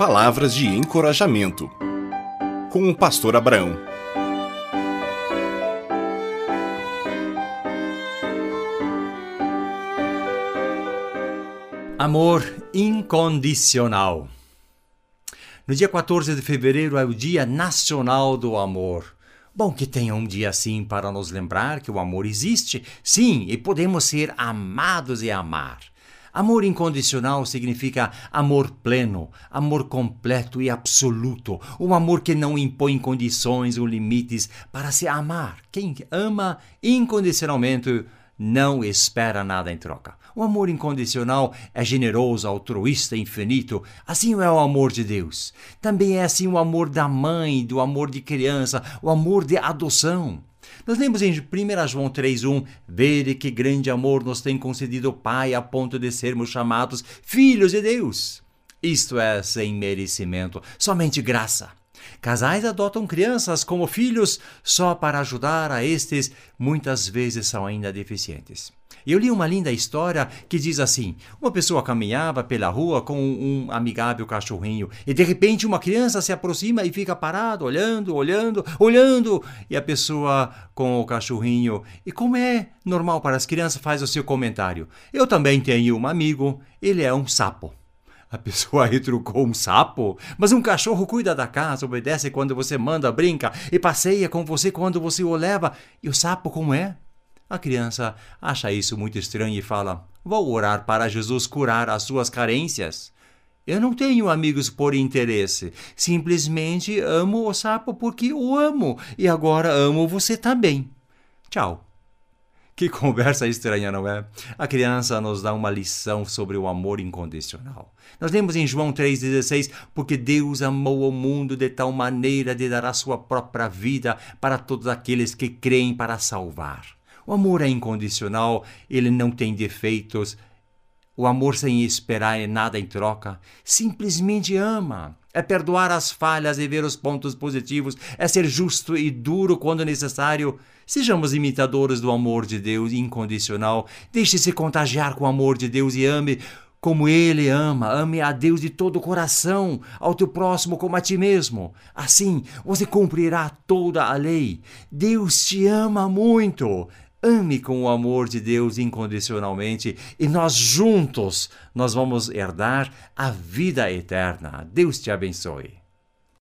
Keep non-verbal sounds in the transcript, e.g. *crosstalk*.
Palavras de encorajamento. Com o pastor Abraão. Amor incondicional. No dia 14 de fevereiro é o Dia Nacional do Amor. Bom que tenha um dia assim para nos lembrar que o amor existe, sim, e podemos ser amados e amar. Amor incondicional significa amor pleno, amor completo e absoluto, um amor que não impõe condições ou limites para se amar. Quem ama incondicionalmente não espera nada em troca. O amor incondicional é generoso, altruísta, infinito. Assim é o amor de Deus. Também é assim o amor da mãe, do amor de criança, o amor de adoção. Nós lemos em 1 João 3,1: Vede que grande amor nos tem concedido o Pai a ponto de sermos chamados filhos de Deus. Isto é sem merecimento, somente graça. Casais adotam crianças como filhos só para ajudar a estes, muitas vezes são ainda deficientes. Eu li uma linda história que diz assim: uma pessoa caminhava pela rua com um amigável cachorrinho e de repente uma criança se aproxima e fica parado, olhando, olhando, olhando. E a pessoa com o cachorrinho, e como é normal para as crianças, faz o seu comentário: Eu também tenho um amigo, ele é um sapo. A pessoa *laughs* retrucou um sapo? Mas um cachorro cuida da casa, obedece quando você manda, brinca e passeia com você quando você o leva. E o sapo como é? A criança acha isso muito estranho e fala: Vou orar para Jesus curar as suas carências. Eu não tenho amigos por interesse. Simplesmente amo o sapo porque o amo. E agora amo você também. Tchau. Que *laughs* conversa estranha, não é? A criança nos dá uma lição sobre o amor incondicional. Nós lemos em João 3,16: Porque Deus amou o mundo de tal maneira de dar a sua própria vida para todos aqueles que creem para salvar. O amor é incondicional, ele não tem defeitos. O amor sem esperar nada em troca. Simplesmente ama. É perdoar as falhas e ver os pontos positivos. É ser justo e duro quando necessário. Sejamos imitadores do amor de Deus incondicional. Deixe-se contagiar com o amor de Deus e ame como Ele ama. Ame a Deus de todo o coração, ao teu próximo como a ti mesmo. Assim você cumprirá toda a lei. Deus te ama muito. Ame com o amor de Deus incondicionalmente e nós juntos nós vamos herdar a vida eterna. Deus te abençoe.